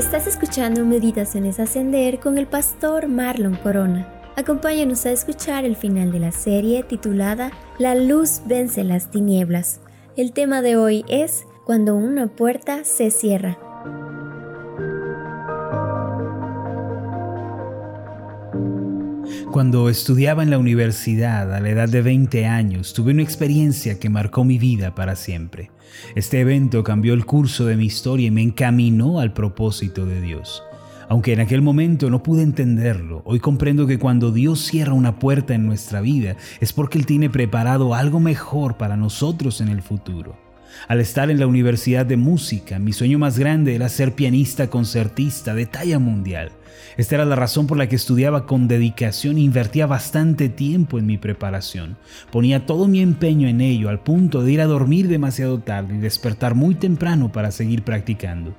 Estás escuchando Meditaciones Ascender con el pastor Marlon Corona. Acompáñanos a escuchar el final de la serie titulada La luz vence las tinieblas. El tema de hoy es Cuando una puerta se cierra. Cuando estudiaba en la universidad a la edad de 20 años, tuve una experiencia que marcó mi vida para siempre. Este evento cambió el curso de mi historia y me encaminó al propósito de Dios. Aunque en aquel momento no pude entenderlo, hoy comprendo que cuando Dios cierra una puerta en nuestra vida es porque Él tiene preparado algo mejor para nosotros en el futuro. Al estar en la Universidad de Música, mi sueño más grande era ser pianista concertista de talla mundial. Esta era la razón por la que estudiaba con dedicación e invertía bastante tiempo en mi preparación. Ponía todo mi empeño en ello al punto de ir a dormir demasiado tarde y despertar muy temprano para seguir practicando.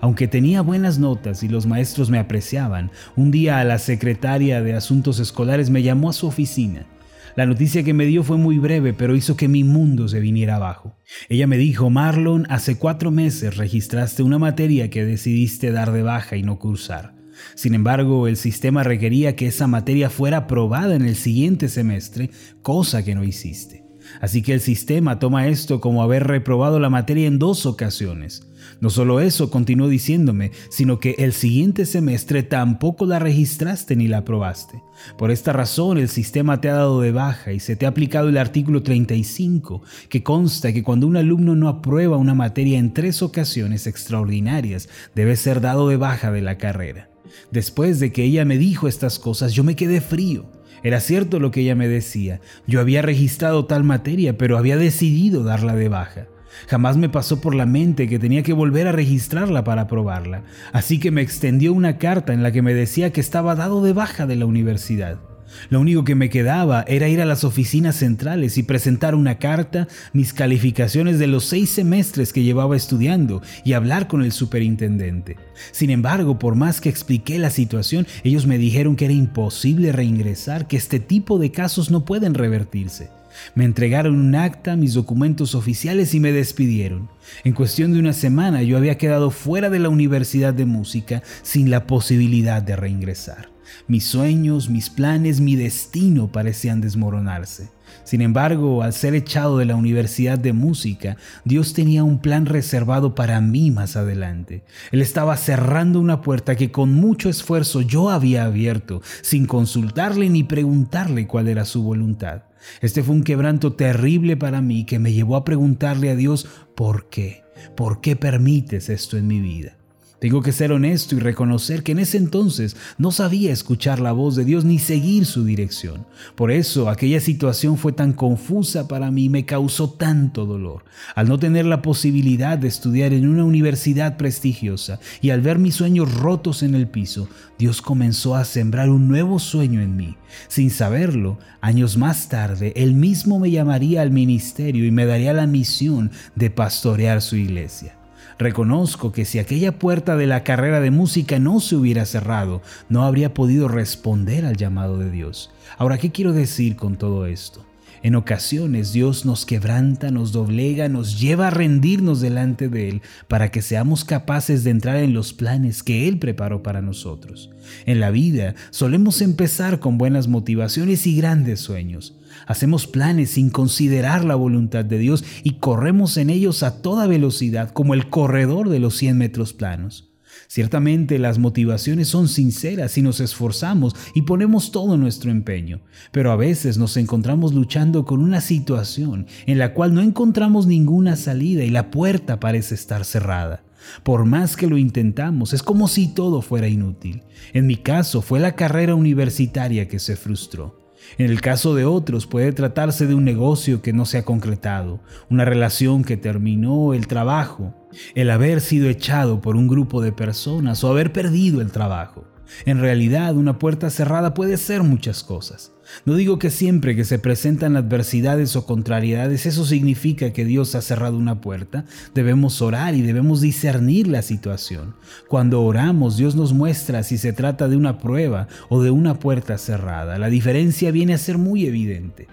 Aunque tenía buenas notas y los maestros me apreciaban, un día la secretaria de Asuntos Escolares me llamó a su oficina la noticia que me dio fue muy breve, pero hizo que mi mundo se viniera abajo. Ella me dijo, Marlon, hace cuatro meses registraste una materia que decidiste dar de baja y no cursar. Sin embargo, el sistema requería que esa materia fuera aprobada en el siguiente semestre, cosa que no hiciste. Así que el sistema toma esto como haber reprobado la materia en dos ocasiones. No solo eso, continuó diciéndome, sino que el siguiente semestre tampoco la registraste ni la aprobaste. Por esta razón el sistema te ha dado de baja y se te ha aplicado el artículo 35, que consta que cuando un alumno no aprueba una materia en tres ocasiones extraordinarias, debe ser dado de baja de la carrera. Después de que ella me dijo estas cosas, yo me quedé frío. Era cierto lo que ella me decía. Yo había registrado tal materia, pero había decidido darla de baja. Jamás me pasó por la mente que tenía que volver a registrarla para aprobarla, así que me extendió una carta en la que me decía que estaba dado de baja de la universidad. Lo único que me quedaba era ir a las oficinas centrales y presentar una carta, mis calificaciones de los seis semestres que llevaba estudiando y hablar con el superintendente. Sin embargo, por más que expliqué la situación, ellos me dijeron que era imposible reingresar, que este tipo de casos no pueden revertirse. Me entregaron un acta, mis documentos oficiales y me despidieron. En cuestión de una semana yo había quedado fuera de la Universidad de Música sin la posibilidad de reingresar. Mis sueños, mis planes, mi destino parecían desmoronarse. Sin embargo, al ser echado de la Universidad de Música, Dios tenía un plan reservado para mí más adelante. Él estaba cerrando una puerta que con mucho esfuerzo yo había abierto, sin consultarle ni preguntarle cuál era su voluntad. Este fue un quebranto terrible para mí que me llevó a preguntarle a Dios, ¿por qué? ¿Por qué permites esto en mi vida? Tengo que ser honesto y reconocer que en ese entonces no sabía escuchar la voz de Dios ni seguir su dirección. Por eso aquella situación fue tan confusa para mí y me causó tanto dolor. Al no tener la posibilidad de estudiar en una universidad prestigiosa y al ver mis sueños rotos en el piso, Dios comenzó a sembrar un nuevo sueño en mí. Sin saberlo, años más tarde, Él mismo me llamaría al ministerio y me daría la misión de pastorear su iglesia. Reconozco que si aquella puerta de la carrera de música no se hubiera cerrado, no habría podido responder al llamado de Dios. Ahora, ¿qué quiero decir con todo esto? En ocasiones Dios nos quebranta, nos doblega, nos lleva a rendirnos delante de Él para que seamos capaces de entrar en los planes que Él preparó para nosotros. En la vida solemos empezar con buenas motivaciones y grandes sueños. Hacemos planes sin considerar la voluntad de Dios y corremos en ellos a toda velocidad como el corredor de los 100 metros planos. Ciertamente las motivaciones son sinceras y nos esforzamos y ponemos todo nuestro empeño, pero a veces nos encontramos luchando con una situación en la cual no encontramos ninguna salida y la puerta parece estar cerrada. Por más que lo intentamos, es como si todo fuera inútil. En mi caso fue la carrera universitaria que se frustró. En el caso de otros puede tratarse de un negocio que no se ha concretado, una relación que terminó, el trabajo, el haber sido echado por un grupo de personas o haber perdido el trabajo. En realidad, una puerta cerrada puede ser muchas cosas. No digo que siempre que se presentan adversidades o contrariedades eso significa que Dios ha cerrado una puerta. Debemos orar y debemos discernir la situación. Cuando oramos, Dios nos muestra si se trata de una prueba o de una puerta cerrada. La diferencia viene a ser muy evidente.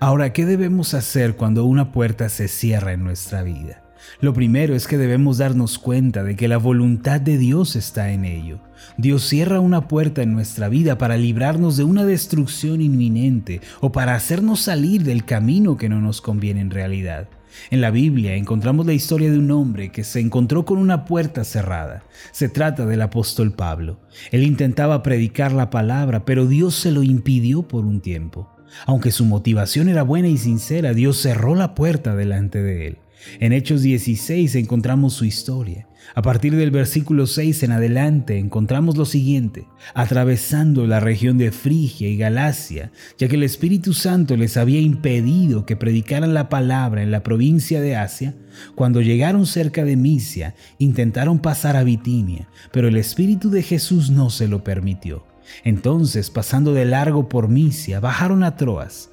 Ahora, ¿qué debemos hacer cuando una puerta se cierra en nuestra vida? Lo primero es que debemos darnos cuenta de que la voluntad de Dios está en ello. Dios cierra una puerta en nuestra vida para librarnos de una destrucción inminente o para hacernos salir del camino que no nos conviene en realidad. En la Biblia encontramos la historia de un hombre que se encontró con una puerta cerrada. Se trata del apóstol Pablo. Él intentaba predicar la palabra, pero Dios se lo impidió por un tiempo. Aunque su motivación era buena y sincera, Dios cerró la puerta delante de él. En Hechos 16 encontramos su historia. A partir del versículo 6 en adelante encontramos lo siguiente, atravesando la región de Frigia y Galacia, ya que el Espíritu Santo les había impedido que predicaran la palabra en la provincia de Asia, cuando llegaron cerca de Misia, intentaron pasar a Bitinia, pero el Espíritu de Jesús no se lo permitió. Entonces, pasando de largo por Misia, bajaron a Troas.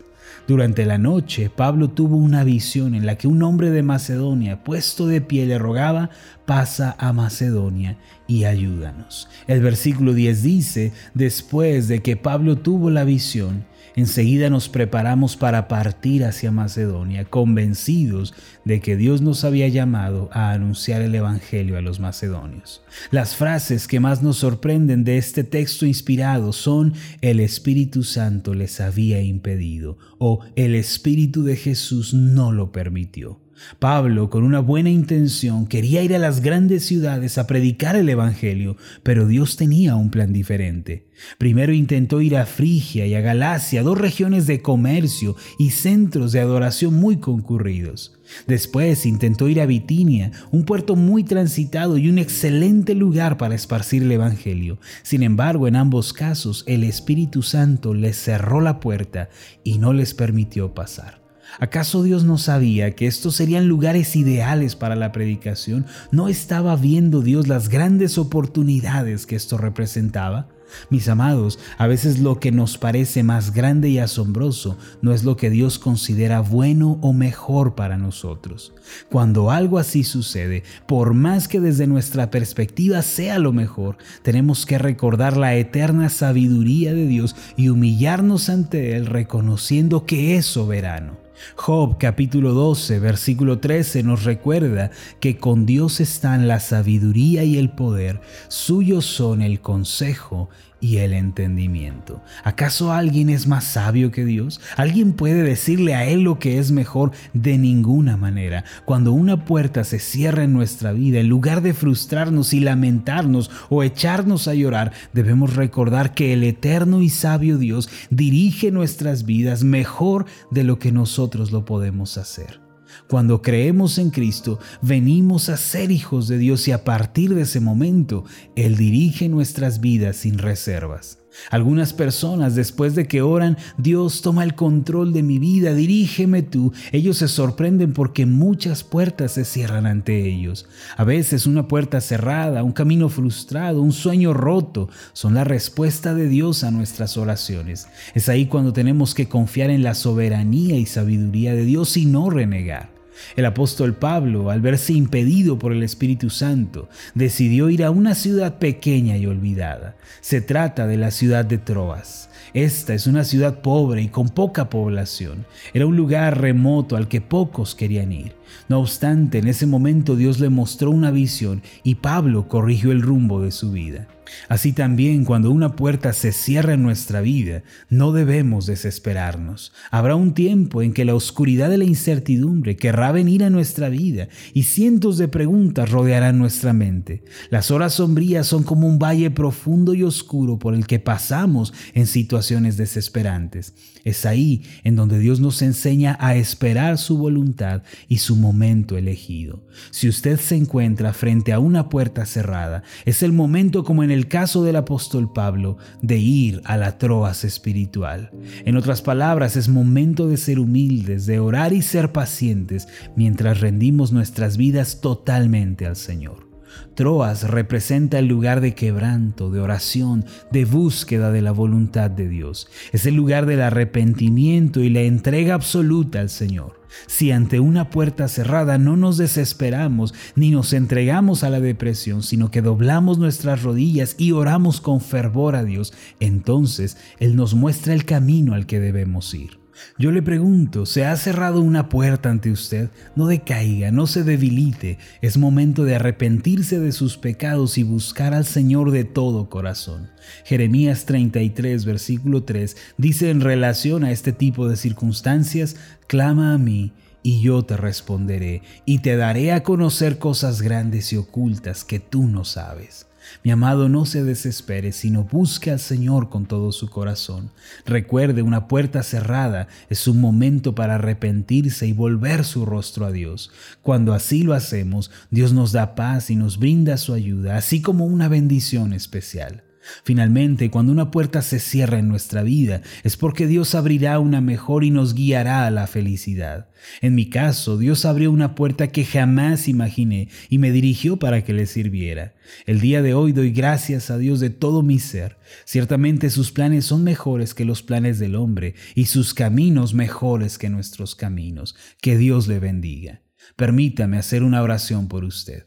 Durante la noche, Pablo tuvo una visión en la que un hombre de Macedonia, puesto de pie, le rogaba, pasa a Macedonia y ayúdanos. El versículo 10 dice, después de que Pablo tuvo la visión, enseguida nos preparamos para partir hacia Macedonia, convencidos de que Dios nos había llamado a anunciar el Evangelio a los macedonios. Las frases que más nos sorprenden de este texto inspirado son el Espíritu Santo les había impedido o el Espíritu de Jesús no lo permitió. Pablo, con una buena intención, quería ir a las grandes ciudades a predicar el Evangelio, pero Dios tenía un plan diferente. Primero intentó ir a Frigia y a Galacia, dos regiones de comercio y centros de adoración muy concurridos. Después intentó ir a Bitinia, un puerto muy transitado y un excelente lugar para esparcir el Evangelio. Sin embargo, en ambos casos, el Espíritu Santo les cerró la puerta y no les permitió pasar. ¿Acaso Dios no sabía que estos serían lugares ideales para la predicación? ¿No estaba viendo Dios las grandes oportunidades que esto representaba? Mis amados, a veces lo que nos parece más grande y asombroso no es lo que Dios considera bueno o mejor para nosotros. Cuando algo así sucede, por más que desde nuestra perspectiva sea lo mejor, tenemos que recordar la eterna sabiduría de Dios y humillarnos ante Él reconociendo que es soberano. Job capítulo 12 versículo 13 nos recuerda que con Dios están la sabiduría y el poder, suyos son el consejo y el entendimiento. ¿Acaso alguien es más sabio que Dios? ¿Alguien puede decirle a Él lo que es mejor? De ninguna manera. Cuando una puerta se cierra en nuestra vida, en lugar de frustrarnos y lamentarnos o echarnos a llorar, debemos recordar que el eterno y sabio Dios dirige nuestras vidas mejor de lo que nosotros lo podemos hacer. Cuando creemos en Cristo, venimos a ser hijos de Dios y a partir de ese momento, Él dirige nuestras vidas sin reservas. Algunas personas después de que oran, Dios toma el control de mi vida, dirígeme tú, ellos se sorprenden porque muchas puertas se cierran ante ellos. A veces una puerta cerrada, un camino frustrado, un sueño roto son la respuesta de Dios a nuestras oraciones. Es ahí cuando tenemos que confiar en la soberanía y sabiduría de Dios y no renegar. El apóstol Pablo, al verse impedido por el Espíritu Santo, decidió ir a una ciudad pequeña y olvidada. Se trata de la ciudad de Troas. Esta es una ciudad pobre y con poca población. Era un lugar remoto al que pocos querían ir. No obstante, en ese momento Dios le mostró una visión y Pablo corrigió el rumbo de su vida. Así también cuando una puerta se cierra en nuestra vida, no debemos desesperarnos. Habrá un tiempo en que la oscuridad de la incertidumbre querrá venir a nuestra vida y cientos de preguntas rodearán nuestra mente. Las horas sombrías son como un valle profundo y oscuro por el que pasamos en situaciones desesperantes. Es ahí en donde Dios nos enseña a esperar su voluntad y su momento elegido. Si usted se encuentra frente a una puerta cerrada, es el momento como en el caso del apóstol Pablo de ir a la troas espiritual. En otras palabras, es momento de ser humildes, de orar y ser pacientes mientras rendimos nuestras vidas totalmente al Señor. Troas representa el lugar de quebranto, de oración, de búsqueda de la voluntad de Dios. Es el lugar del arrepentimiento y la entrega absoluta al Señor. Si ante una puerta cerrada no nos desesperamos ni nos entregamos a la depresión, sino que doblamos nuestras rodillas y oramos con fervor a Dios, entonces Él nos muestra el camino al que debemos ir. Yo le pregunto, ¿se ha cerrado una puerta ante usted? No decaiga, no se debilite. Es momento de arrepentirse de sus pecados y buscar al Señor de todo corazón. Jeremías 33, versículo 3 dice en relación a este tipo de circunstancias, clama a mí y yo te responderé y te daré a conocer cosas grandes y ocultas que tú no sabes. Mi amado, no se desespere, sino busque al Señor con todo su corazón. Recuerde, una puerta cerrada es un momento para arrepentirse y volver su rostro a Dios. Cuando así lo hacemos, Dios nos da paz y nos brinda su ayuda, así como una bendición especial. Finalmente, cuando una puerta se cierra en nuestra vida, es porque Dios abrirá una mejor y nos guiará a la felicidad. En mi caso, Dios abrió una puerta que jamás imaginé y me dirigió para que le sirviera. El día de hoy doy gracias a Dios de todo mi ser. Ciertamente sus planes son mejores que los planes del hombre y sus caminos mejores que nuestros caminos. Que Dios le bendiga. Permítame hacer una oración por usted.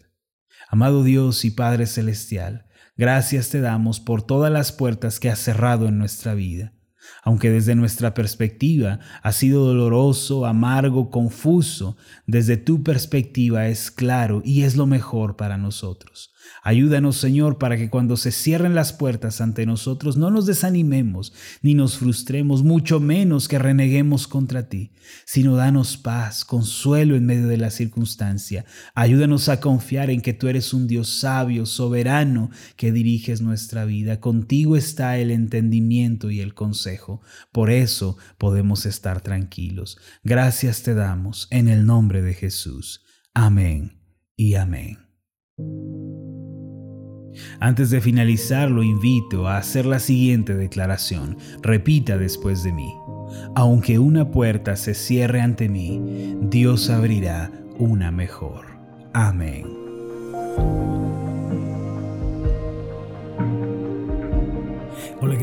Amado Dios y Padre Celestial, Gracias te damos por todas las puertas que has cerrado en nuestra vida. Aunque desde nuestra perspectiva ha sido doloroso, amargo, confuso, desde tu perspectiva es claro y es lo mejor para nosotros. Ayúdanos, Señor, para que cuando se cierren las puertas ante nosotros no nos desanimemos ni nos frustremos, mucho menos que reneguemos contra ti, sino danos paz, consuelo en medio de la circunstancia. Ayúdanos a confiar en que tú eres un Dios sabio, soberano, que diriges nuestra vida. Contigo está el entendimiento y el consejo. Por eso podemos estar tranquilos. Gracias te damos en el nombre de Jesús. Amén y amén. Antes de finalizar, lo invito a hacer la siguiente declaración. Repita después de mí. Aunque una puerta se cierre ante mí, Dios abrirá una mejor. Amén.